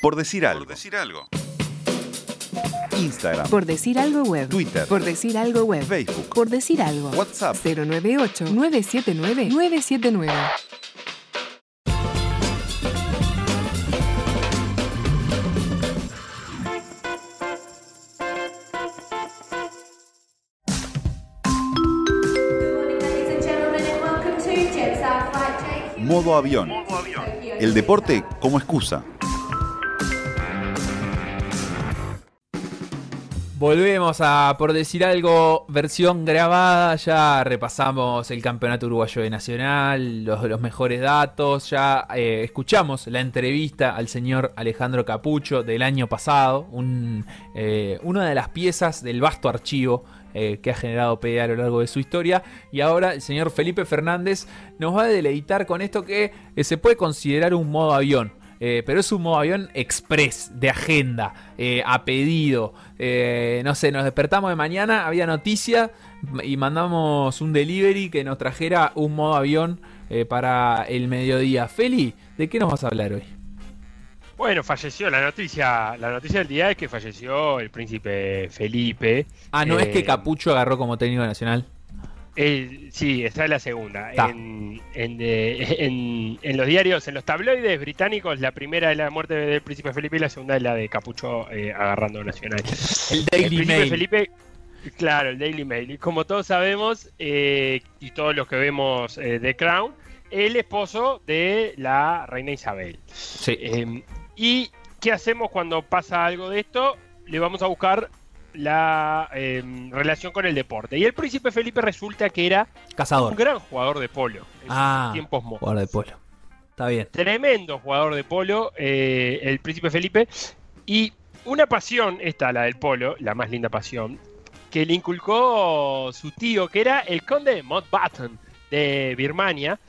Por decir algo. Por decir algo. Instagram. Por decir algo web. Twitter. Por decir algo web. Facebook. Por decir algo. WhatsApp. 098-979-979. Modo avión. El deporte como excusa. Volvemos a, por decir algo, versión grabada. Ya repasamos el campeonato uruguayo de Nacional, los, mejores datos. Ya eh, escuchamos la entrevista al señor Alejandro Capucho del año pasado. Eh, una de las piezas del vasto archivo eh, que ha generado PDA a lo largo de su historia. Y ahora el señor Felipe Fernández nos va a deleitar con esto que se puede considerar un modo avión. Eh, pero es un modo avión express, de agenda, eh, a pedido. Eh, no sé, nos despertamos de mañana, había noticia y mandamos un delivery que nos trajera un modo avión eh, para el mediodía. Feli, ¿de qué nos vas a hablar hoy? Bueno, falleció la noticia. La noticia del día es que falleció el príncipe Felipe. Ah, no es que Capucho agarró como técnico nacional. Eh, sí, esta es la segunda. En, en, eh, en- en los diarios, en los tabloides británicos, la primera es la muerte del príncipe Felipe y la segunda es la de Capucho eh, agarrando Nacional. El Daily príncipe Mail. Felipe, claro, el Daily Mail. Y como todos sabemos, eh, y todos los que vemos eh, The Crown, el esposo de la reina Isabel. Sí. Eh, ¿Y qué hacemos cuando pasa algo de esto? Le vamos a buscar la eh, relación con el deporte. Y el príncipe Felipe resulta que era Cazador. un gran jugador de polo en Ah, tiempos mozos. jugador de polo. Está bien. Tremendo jugador de polo, eh, el príncipe Felipe. Y una pasión, esta, la del polo, la más linda pasión, que le inculcó su tío, que era el conde de Mountbatten de Birmania,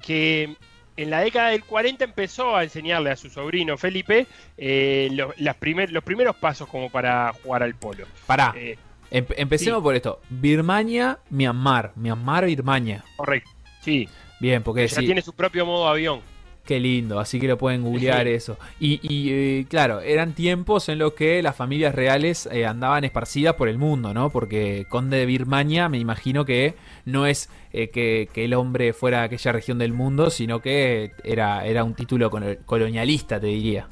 que en la década del 40 empezó a enseñarle a su sobrino Felipe eh, lo- las primer- los primeros pasos como para jugar al polo. Pará. Eh, Em- empecemos sí. por esto. Birmania, Myanmar. Myanmar, Birmania. correcto. Sí, Bien, porque ya sí, tiene su propio modo avión. Qué lindo, así que lo pueden googlear eso. Y, y, eh, claro, eran tiempos en los que las familias reales eh, andaban esparcidas por el mundo, ¿no? Porque Conde de Birmania, me imagino que no es eh, que, que el hombre fuera a aquella región del mundo, sino que era, era un título colo- colonialista, te diría.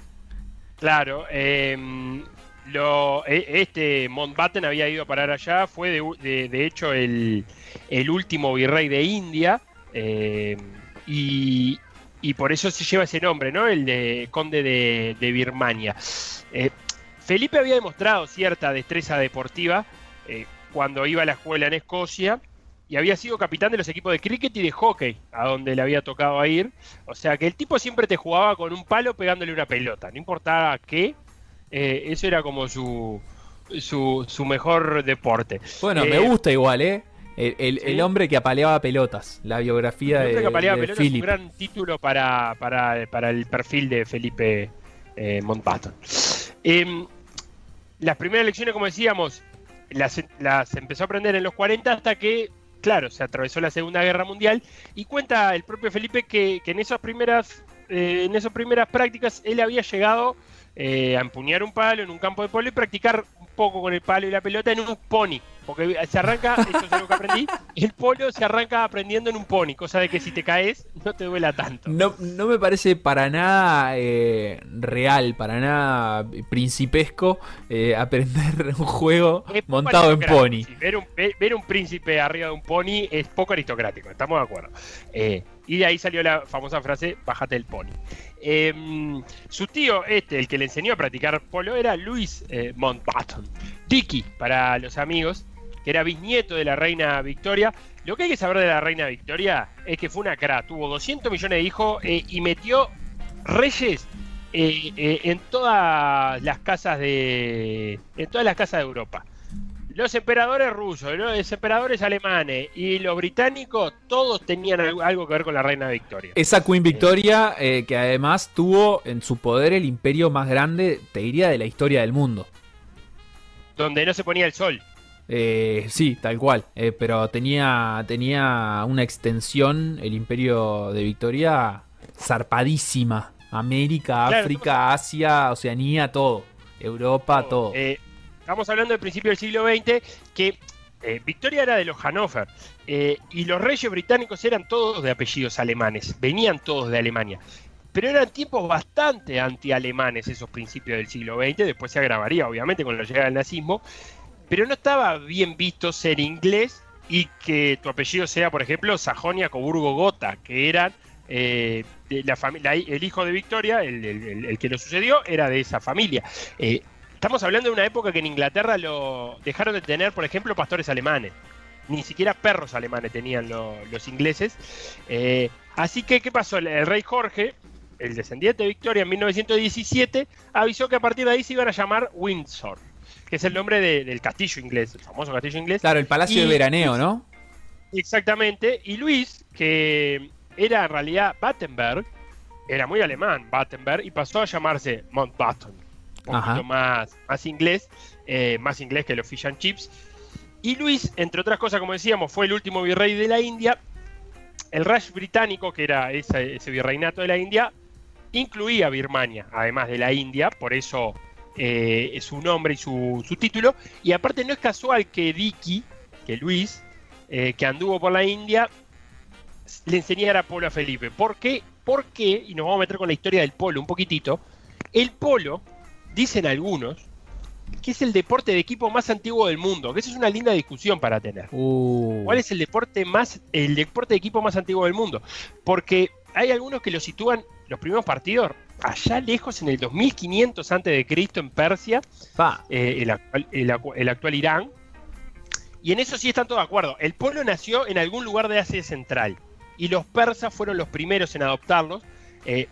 Claro, em, lo, e- este Mountbatten había ido a parar allá, fue de, de- de hecho el, el último virrey de India em, y, y por eso se lleva ese nombre, ¿no? El de conde de, de Birmania. Eh, Felipe había demostrado cierta destreza deportiva eh, cuando iba a la escuela en Escocia y había sido capitán de los equipos de cricket y de hockey, a donde le había tocado ir. O sea que el tipo siempre te jugaba con un palo pegándole una pelota, no importaba qué, eh, eso era como su, su, su mejor deporte. Bueno, me gusta igual, ¿eh? El, el- ¿sí? el hombre que apaleaba pelotas, la biografía El de, hombre que apaleaba de pelota es un gran título para, para- para el perfil de Felipe eh. Em, las primeras lecciones, como decíamos, las, las empezó a aprender en los 40 hasta que, claro, se atravesó la Segunda Guerra Mundial y cuenta el propio Felipe que, que en esas primeras eh, en esas primeras prácticas él había llegado eh, a empuñar un palo en un campo de polo y practicar un poco con el palo y la pelota en un pony. Porque se arranca, esto es lo que aprendí, el polo se arranca aprendiendo en un pony, cosa de que si te caes no te duela tanto. No, no me parece para nada eh, real, para nada principesco eh, aprender un juego Es montado en pony. Ver un, ver un príncipe arriba de un pony es poco aristocrático, estamos de acuerdo. Eh, y de ahí salió la famosa frase, bájate el pony. Em, su tío, este, el que le enseñó a practicar polo, era Luis eh, Mountbatten. Dicky, para los amigos, que era bisnieto de la reina Victoria. Lo que hay que saber de la reina Victoria es que fue una cara, tuvo 200 millones de hijos eh, y metió reyes eh, eh, en todas las casas de en todas las casas de Europa. Los emperadores rusos, los emperadores alemanes y los británicos, todos tenían algo, que ver con la reina Victoria. Esa Queen Victoria, eh, que además tuvo en su poder el imperio más grande, te diría, de la historia del mundo. Donde no se ponía el sol. Eh, sí, tal cual. eh, pero tenía, tenía una extensión, el imperio de Victoria, zarpadísima América, Claro, África, Asia, Oceanía, todo. Europa, todo. Eh, estamos hablando del principio del siglo XX, que eh, Victoria era de los Hannover, eh, y los reyes británicos eran todos de apellidos alemanes, venían todos de Alemania. Pero eran tiempos bastante anti-alemanes esos principios del siglo XX, después se agravaría obviamente con la llegada del nazismo, pero no estaba bien visto ser inglés y que tu apellido sea, por ejemplo, Sajonia, Coburgo, Gotha, que eran eh, la familia, el hijo de Victoria, el, que lo sucedió, era de esa familia. Estamos hablando de una época que en Inglaterra lo dejaron de tener, por ejemplo, pastores alemanes. Ni siquiera perros alemanes tenían lo- los ingleses. Eh, así que, ¿qué pasó? El, el rey Jorge, el descendiente de Victoria en 1917, avisó que a partir de ahí se iban a llamar Windsor, que es el nombre de- del castillo inglés, el famoso castillo inglés. Claro, el Palacio de y- Veraneo, ¿no? Exactamente. Y Luis, que era en realidad Battenberg, era muy alemán, Battenberg, y pasó a llamarse Mountbatten. Ajá. poquito más, más inglés, eh, más inglés que los fish and chips. Y Luis, entre otras cosas, como decíamos, fue el último virrey de la India. El Raj británico, que era ese, ese virreinato de la India, incluía Birmania, además de la India, por eso eh, es su nombre y su, su título. Y aparte no es casual que Dicky, que Luis, eh, que anduvo por la India, le enseñara polo a Felipe. ¿Por qué? Porque, y nos vamos a meter con la historia del polo un poquitito, el polo, dicen algunos, que es el deporte de equipo más antiguo del mundo, que esa es una linda discusión para tener. Uh, ¿Cuál es el deporte más el deporte de equipo más antiguo del mundo? Porque hay algunos que lo sitúan los primeros partidos allá lejos en el 2500 antes de Cristo en Persia, pa. eh, el, actual, el acu- el actual Irán. Y en eso sí están todos de acuerdo. El polo nació en algún lugar de Asia Central y los persas fueron los primeros en adoptarlos. Eh,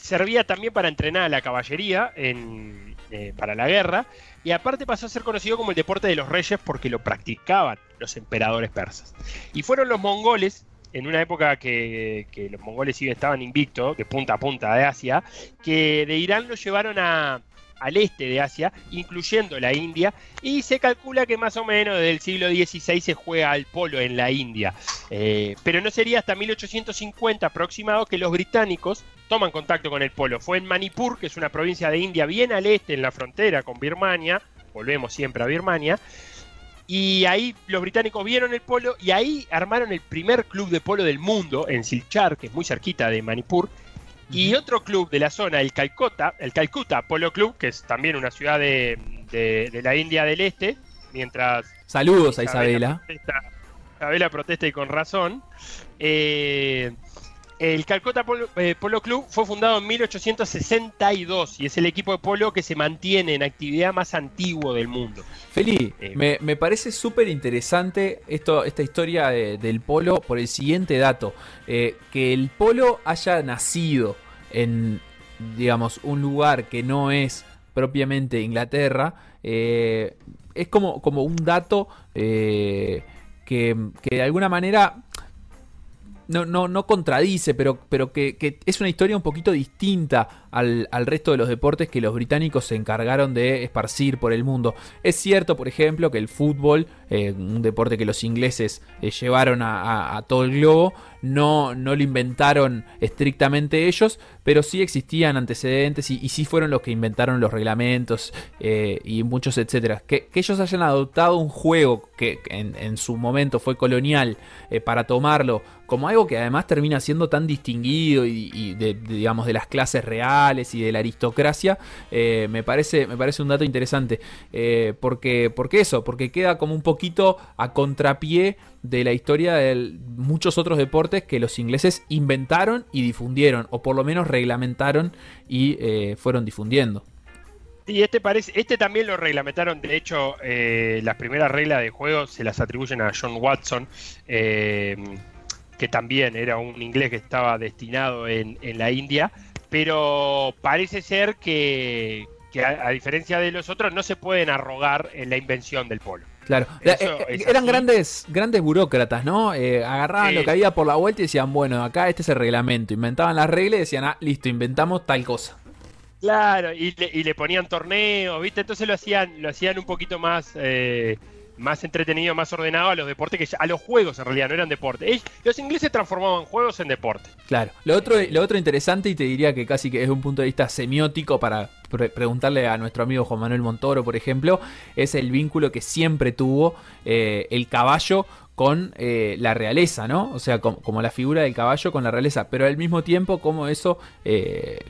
servía también para entrenar a la caballería en, eh, para la guerra y aparte pasó a ser conocido como el deporte de los reyes porque lo practicaban los emperadores persas. Y fueron los mongoles, en una época que, que los mongoles estaban invictos, de punta a punta de Asia, que de Irán lo llevaron a, al este de Asia, incluyendo la India, y se calcula que más o menos desde el siglo XVI se juega al polo en la India. Eh, pero no sería hasta 1850 aproximado que los británicos toman contacto con el polo. Fue en Manipur, que es una provincia de India bien al este, en la frontera con Birmania, volvemos siempre a Birmania, y ahí los británicos vieron el polo y ahí armaron el primer club de polo del mundo en Silchar, que es muy cerquita de Manipur, y otro club de la zona, el Calcutta, el Calcutta Polo Club, que es también una ciudad de, de- de la India del Este, mientras Saludos a Isabela. protesta, Isabela protesta y con razón. Eh, el Calcutta Polo, eh, Polo Club fue fundado en 1862 y es el equipo de polo que se mantiene en actividad más antiguo del mundo. Feli, Eh, me, me parece súper interesante esta historia de- del polo por el siguiente dato. Eh, que el polo haya nacido en, digamos, un lugar que no es propiamente Inglaterra, es como, como un dato que, que de alguna manera no, no, no contradice, pero, pero que, es una historia un poquito distinta al, al resto de los deportes que los británicos se encargaron de esparcir por el mundo. Es cierto, por ejemplo, que el fútbol, eh, un deporte que los ingleses eh, llevaron a- a todo el globo, no, no lo inventaron estrictamente ellos, pero sí existían antecedentes y, sí fueron los que inventaron los reglamentos eh, y muchos etcétera. Que, ellos hayan adoptado un juego que en, su momento fue colonial eh, para tomarlo como algo que además termina siendo tan distinguido y, de, digamos de las clases reales y de la aristocracia, eh, me, parece, me parece un dato interesante. Porque, porque eso, porque queda como un poquito a contrapié de la historia de muchos otros deportes que los ingleses inventaron y difundieron, o por lo menos reglamentaron y eh, fueron difundiendo. Y este parece, este también lo reglamentaron. De hecho, eh, las primeras reglas de juego se las atribuyen a John Watson, eh, que también era un inglés que estaba destinado en, en la India. Pero parece ser que, que a, a, diferencia de los otros, no se pueden arrogar en la invención del polo. Claro, Eso eh, eran grandes, grandes burócratas, ¿no? Eh, agarraban sí. lo que había por la vuelta y decían, bueno, acá este es el reglamento. Inventaban las reglas y decían, ah, listo, inventamos tal cosa. Claro, y le, y le ponían torneos, ¿viste? Entonces lo hacían, lo hacían un poquito más, eh, más entretenido, más ordenado a los deportes que a los juegos en realidad no eran deportes. los ingleses transformaban juegos en deporte. Claro. Lo otro, lo otro interesante y te diría que casi que es un punto de vista semiótico para preguntarle a nuestro amigo Juan Manuel Montoro, por ejemplo, es el vínculo que siempre tuvo eh, el caballo con eh, la realeza, ¿no? O sea, como, la figura del caballo con la realeza, pero al mismo tiempo como eso eh,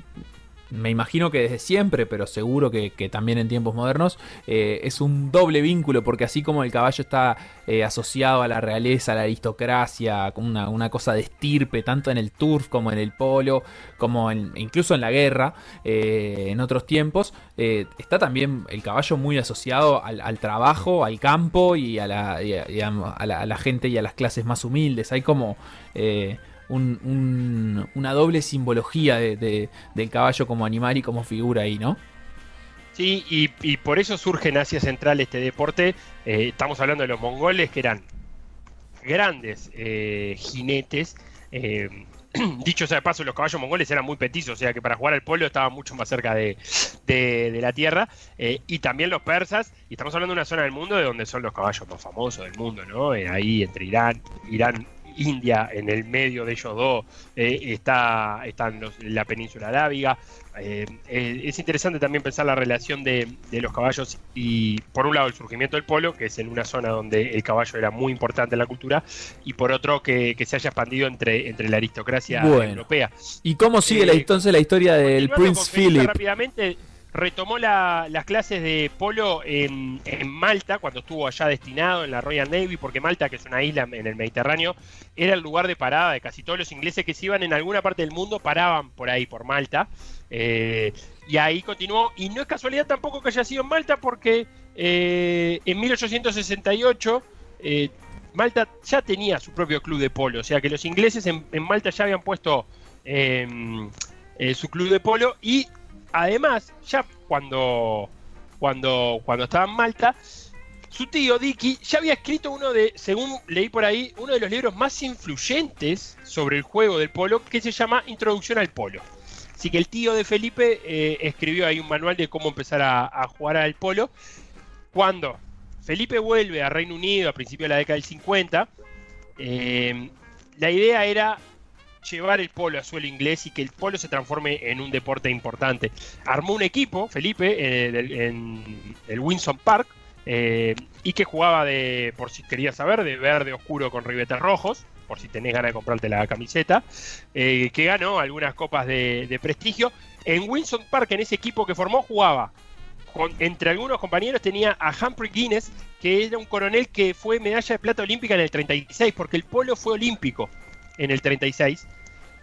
me imagino que desde siempre, pero seguro que, también en tiempos modernos, eh, es un doble vínculo, porque así como el caballo está eh, asociado a la realeza, a la aristocracia, una, una cosa de estirpe, tanto en el turf como en el polo, como incluso en la guerra, eh, en otros tiempos, está también el caballo muy asociado al, trabajo, al campo y, a la, a, la, gente y a las clases más humildes. Hay como una doble simbología de, del caballo como animal y como figura ahí, ¿no? Sí, y, por eso surge en Asia Central este deporte. Eh, estamos hablando de los mongoles, que eran grandes eh, jinetes. Eh, dicho sea de paso, los caballos mongoles eran muy petizos, o sea que para jugar al polo estaban mucho más cerca de, la tierra. y también los persas, y estamos hablando de una zona del mundo de donde son los caballos más famosos del mundo, ¿no? ahí entre Irán, Irán India, en el medio de ellos dos, eh, está, están la península arábiga. Eh, eh, es interesante también pensar la relación de, los caballos y, por un lado, el surgimiento del polo, que es en una zona donde el caballo era muy importante en la cultura, y por otro, que, se haya expandido entre, entre la aristocracia europea. ¿Y cómo sigue la, entonces la historia del Prince Philip? Rápidamente, retomó las clases de polo en, Malta, cuando estuvo allá destinado en la Royal Navy, porque Malta, que es una isla en el Mediterráneo, era el lugar de parada de casi todos los ingleses que se iban en alguna parte del mundo, paraban por ahí, por Malta. Eh, y ahí continuó, y no es casualidad tampoco que haya sido en Malta, porque eh, en 1868 eh, Malta ya tenía su propio club de polo, o sea que los ingleses en Malta ya habían puesto su club de polo y además, ya cuando, cuando, cuando estaba en Malta, su tío Dicky ya había escrito uno de, según leí por ahí, uno de los libros más influyentes sobre el juego del polo, que se llama Introducción al Polo. Así que el tío de Felipe eh, escribió ahí un manual de cómo empezar a, jugar al polo. Cuando Felipe vuelve a Reino Unido a principios de la década del 50, eh, la idea era llevar el polo a suelo inglés y que el polo se transforme en un deporte importante. Armó un equipo, Felipe, eh, en el Winson Park, eh, y que jugaba de, por si querías saber, de verde oscuro con ribetes rojos, por si tenés ganas de comprarte la camiseta, eh, que ganó algunas copas de, prestigio. En Winson Park, en ese equipo que formó, jugaba. entre algunos compañeros tenía a Humphrey Guinness, que era un coronel que fue medalla de plata olímpica en el 36, porque el polo fue olímpico en el 36.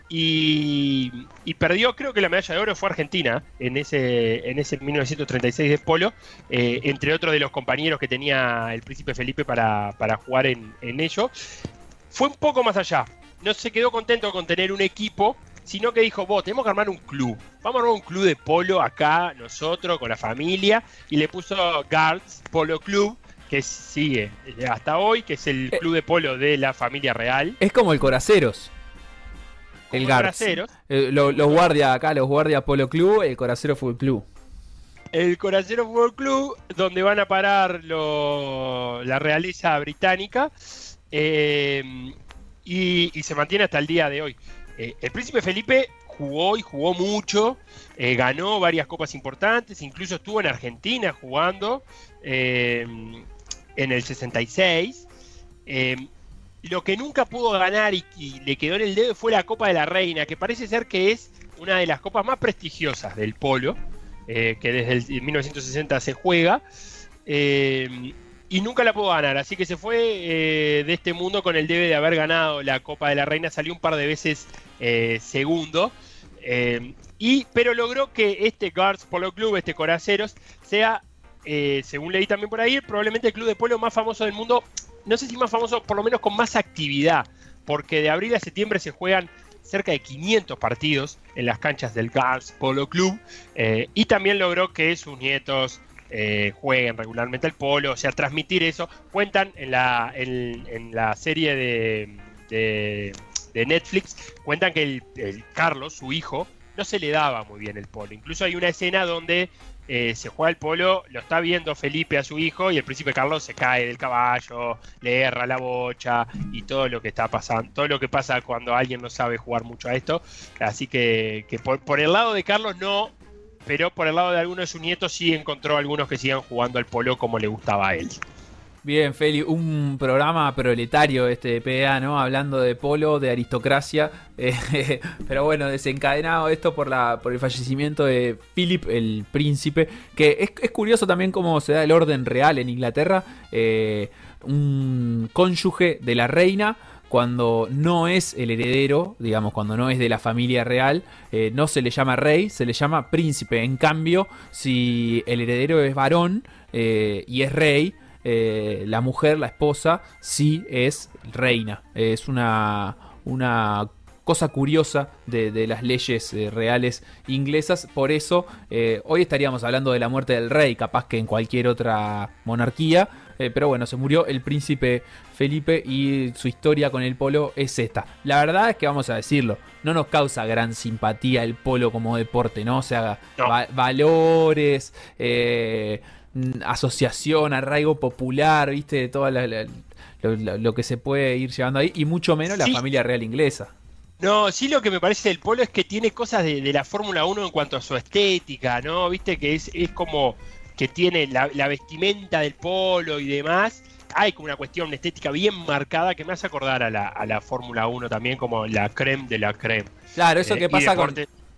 Y, perdió, creo que la medalla de oro fue Argentina en ese, en ese 1936 de polo, eh, entre otros de los compañeros que tenía el príncipe Felipe para, jugar en, ello. Fue un poco más allá. No se quedó contento con tener un equipo, sino que dijo, vos, tenemos que armar un club. Vamos a armar un club de polo acá, nosotros, con la familia, y le puso Guards Polo Club, que sigue hasta hoy, que es el eh. club de polo de la familia real. Es como el Coraceros. El Garcero. Eh, los guardias acá, los guardias Polo Club, el Coracero Fútbol Club. El Coracero Fútbol Club, donde van a parar la realeza británica eh, y, se mantiene hasta el día de hoy. Eh, el príncipe Felipe jugó y jugó mucho, ganó varias copas importantes, incluso estuvo en Argentina jugando en el 66. Lo que nunca pudo ganar y, le quedó en el dedo fue la Copa de la Reina, que parece ser que es una de las copas más prestigiosas del polo, eh, que desde el 1960 se juega. Eh, y nunca la pudo ganar, así que se fue eh, de este mundo con el debe de haber ganado la Copa de la Reina, salió un par de veces segundo, y, pero logró que este Guards Polo Club, este Coraceros, sea, según leí también por ahí, probablemente el club de polo más famoso del mundo no sé si más famoso, por lo menos con más actividad, porque de abril a septiembre se juegan cerca de 500 partidos en las canchas del Gars Polo Club eh, y también logró que sus nietos eh, jueguen regularmente el polo, o sea, transmitir eso. Cuentan en la, en, la serie de, de, Netflix, cuentan que el, Carlos, su hijo, no se le daba muy bien el polo. Incluso hay una escena donde eh, se juega el polo, lo está viendo Felipe a su hijo y el príncipe Carlos se cae del caballo, le erra la bocha y todo lo que está pasando, todo lo que pasa cuando alguien no sabe jugar mucho a esto. Así que, que por, por el lado de Carlos no, pero por el lado de algunos de sus nietos sí encontró algunos que sigan jugando al polo como le gustaba a él. Bien, Feli, un programa proletario este de ¿no? Hablando de polo, de aristocracia. eh, pero bueno, desencadenado esto por, la, por el fallecimiento de Philip, el príncipe. Que es, es curioso también cómo se da el orden real en Inglaterra. Eh, un cónyuge de la reina cuando no es el heredero, digamos, cuando no es de la familia real, eh, no se le llama rey, se le llama príncipe. En cambio, si el heredero es varón eh, y es rey, eh, la mujer, la esposa, sí es reina. Es una, una cosa curiosa de, de las leyes eh, reales inglesas. Por eso, eh, hoy estaríamos hablando de la muerte del rey, capaz que en cualquier otra monarquía. Eh, pero bueno, se murió el príncipe Felipe y su historia con el polo es esta. La verdad es que vamos a decirlo, no nos causa gran simpatía el polo como deporte, ¿no? O sea, No. va- valores, eh, asociación, arraigo popular, ¿viste? Todo la- la- lo, que se puede ir llevando ahí, y mucho menos la familia real inglesa. No, sí lo que me parece del polo es que tiene cosas de, de la Fórmula 1 en cuanto a su estética, ¿no? Viste que es, es como que tiene la, la vestimenta del polo y demás. Hay como una cuestión, estética bien marcada que me hace acordar a la, a la Fórmula 1 también como la creme de la creme. Claro, eso Eh, que pasa con,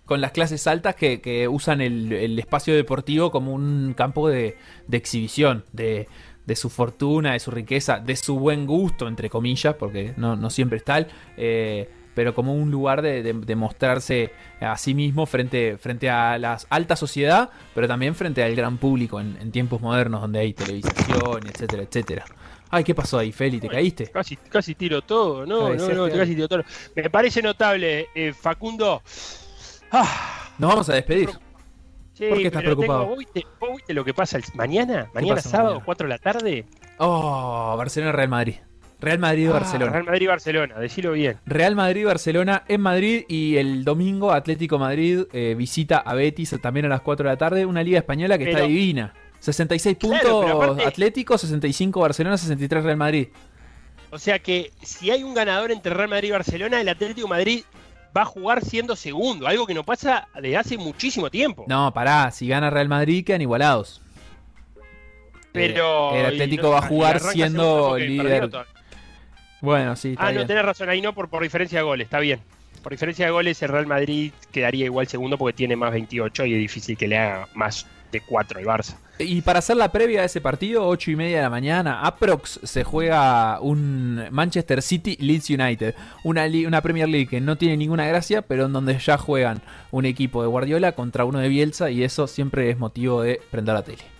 con las clases altas que, que usan el, el espacio deportivo como un campo de, de exhibición, de, de su fortuna, de su riqueza, de su buen gusto, entre comillas, porque no, no siempre es tal, eh, pero como un lugar de, mostrarse a sí mismo frente, frente a la alta sociedad, pero también frente al gran público en, en tiempos modernos donde hay televisión, etcétera, etcétera. Ay, ¿qué pasó ahí, Feli? ¿Te caíste? Casi, casi tiro todo, no, no, no, que- casi tiro todo. Me parece notable, eh, Facundo. Ah, Nos vamos a despedir. ¿Por qué estás preocupado? tengo- ¿vos, viste, vos viste lo que pasa el- mañana? Mañana sábado, mañana? 4 de la tarde. Oh, Barcelona-Real Madrid. Real Madrid-Barcelona. Ah, Real Madrid Barcelona, decilo bien. Real Madrid-Barcelona en Madrid y el domingo Atlético Madrid eh, visita a Betis también a las 4 de la tarde. Una liga española que está divina. 66 Claro, puntos pero aparte- Atlético, 65 Barcelona, 63 Real Madrid. O sea que si hay un ganador entre Real Madrid y Barcelona, el Atlético de Madrid va a jugar siendo segundo, algo que no pasa desde hace muchísimo tiempo. No, pará, si gana Real Madrid quedan igualados. Pero Eh, el Atlético no- va a jugar siendo líder. Bueno, sí, está Ah, no, tenés razón, ahí no por, por diferencia de goles, está bien. Por diferencia de goles, el Real Madrid quedaría igual segundo porque tiene más 28 y es difícil que le haga más de 4 al Barça. Y para hacer la previa de ese partido, 8 y media de la mañana, aprox se juega un Manchester City Leeds United. Una, una Premier League que no tiene ninguna gracia, pero en donde ya juegan un equipo de Guardiola contra uno de Bielsa y eso siempre es motivo de prender la tele.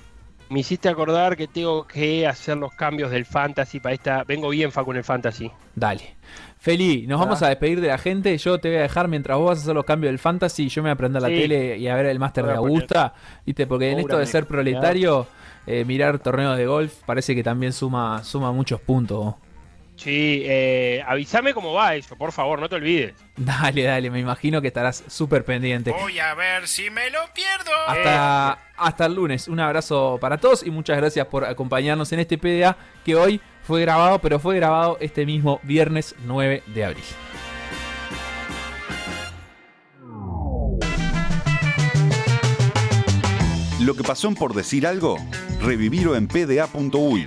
Me hiciste acordar que tengo que hacer los cambios del fantasy para esta. Vengo bien, Facu, en el fantasy. Dale. Feli, nos vamos a despedir de la gente. Yo te voy a dejar mientras vos vas a hacer los cambios del fantasy. Yo me voy a prender la tele y a ver el máster de poner Augusta. ¿Viste? Porque en esto de ser proletario, eh, mirar torneos de golf parece que también suma, suma muchos puntos. Sí, eh, avísame cómo va eso, por favor, no te olvides. Dale, dale, me imagino que estarás súper pendiente. Voy a ver si me lo pierdo. Hasta, hasta el lunes. Un abrazo para todos y muchas gracias por acompañarnos en este PDA que hoy fue grabado, pero fue grabado este mismo viernes 9 de abril. Lo que pasó en por decir algo, revivirlo en pda.uy